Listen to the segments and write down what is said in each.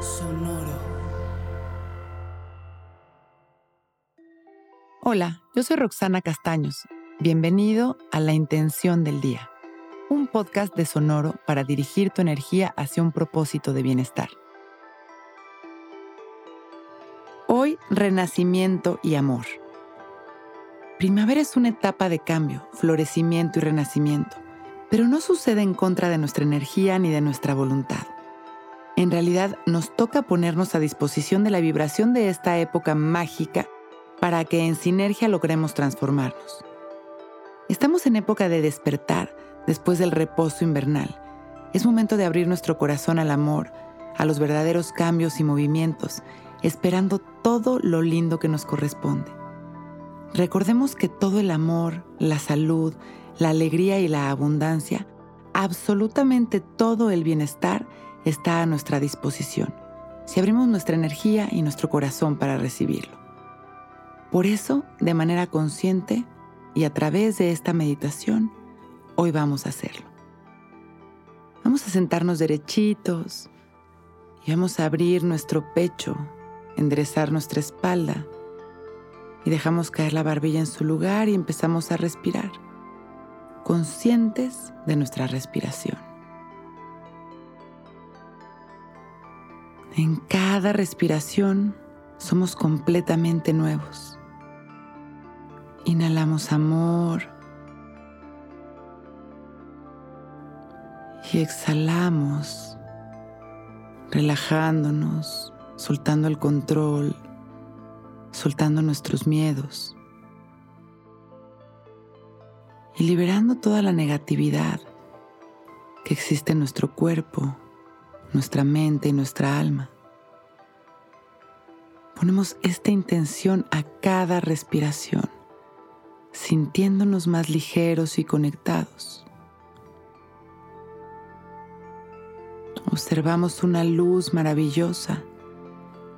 Sonoro. Hola, yo soy Roxana Castaños. Bienvenido a La Intención del Día, un podcast de Sonoro para dirigir tu energía hacia un propósito de bienestar. Hoy, renacimiento y amor. Primavera es una etapa de cambio, florecimiento y renacimiento, pero no sucede en contra de nuestra energía ni de nuestra voluntad. En realidad nos toca ponernos a disposición de la vibración de esta época mágica para que en sinergia logremos transformarnos. Estamos en época de despertar después del reposo invernal. Es momento de abrir nuestro corazón al amor, a los verdaderos cambios y movimientos, esperando todo lo lindo que nos corresponde. Recordemos que todo el amor, la salud, la alegría y la abundancia, absolutamente todo el bienestar está a nuestra disposición, si abrimos nuestra energía y nuestro corazón para recibirlo. Por eso, de manera consciente y a través de esta meditación, hoy vamos a hacerlo. Vamos a sentarnos derechitos y vamos a abrir nuestro pecho, enderezar nuestra espalda y dejamos caer la barbilla en su lugar y empezamos a respirar, conscientes de nuestra respiración. En cada respiración somos completamente nuevos. Inhalamos amor. Y exhalamos, relajándonos, soltando el control, soltando nuestros miedos. Y liberando toda la negatividad que existe en nuestro cuerpo nuestra mente y nuestra alma. Ponemos esta intención a cada respiración, sintiéndonos más ligeros y conectados. Observamos una luz maravillosa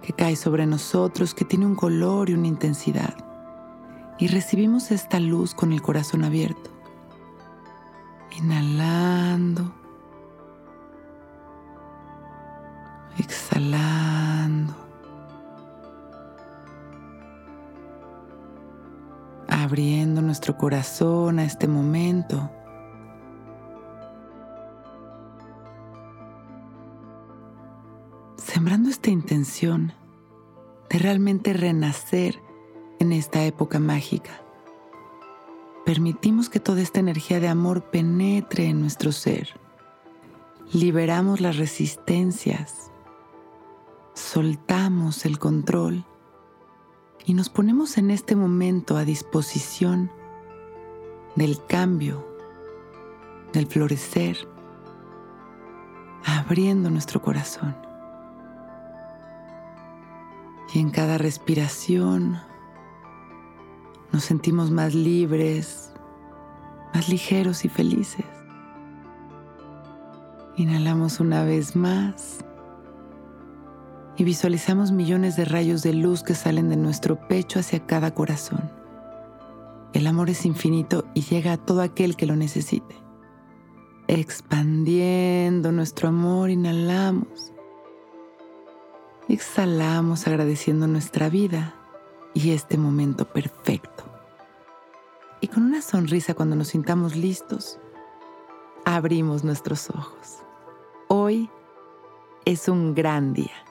que cae sobre nosotros, que tiene un color y una intensidad. Y recibimos esta luz con el corazón abierto. Inhalando abriendo nuestro corazón a este momento. Sembrando esta intención de realmente renacer en esta época mágica. Permitimos que toda esta energía de amor penetre en nuestro ser. Liberamos las resistencias soltamos el control y nos ponemos en este momento a disposición del cambio, del florecer, abriendo nuestro corazón. Y en cada respiración nos sentimos más libres, más ligeros y felices. Inhalamos una vez más y visualizamos millones de rayos de luz que salen de nuestro pecho hacia cada corazón. El amor es infinito y llega a todo aquel que lo necesite. Expandiendo nuestro amor, inhalamos. Exhalamos agradeciendo nuestra vida y este momento perfecto. Y con una sonrisa cuando nos sintamos listos, abrimos nuestros ojos. Hoy es un gran día.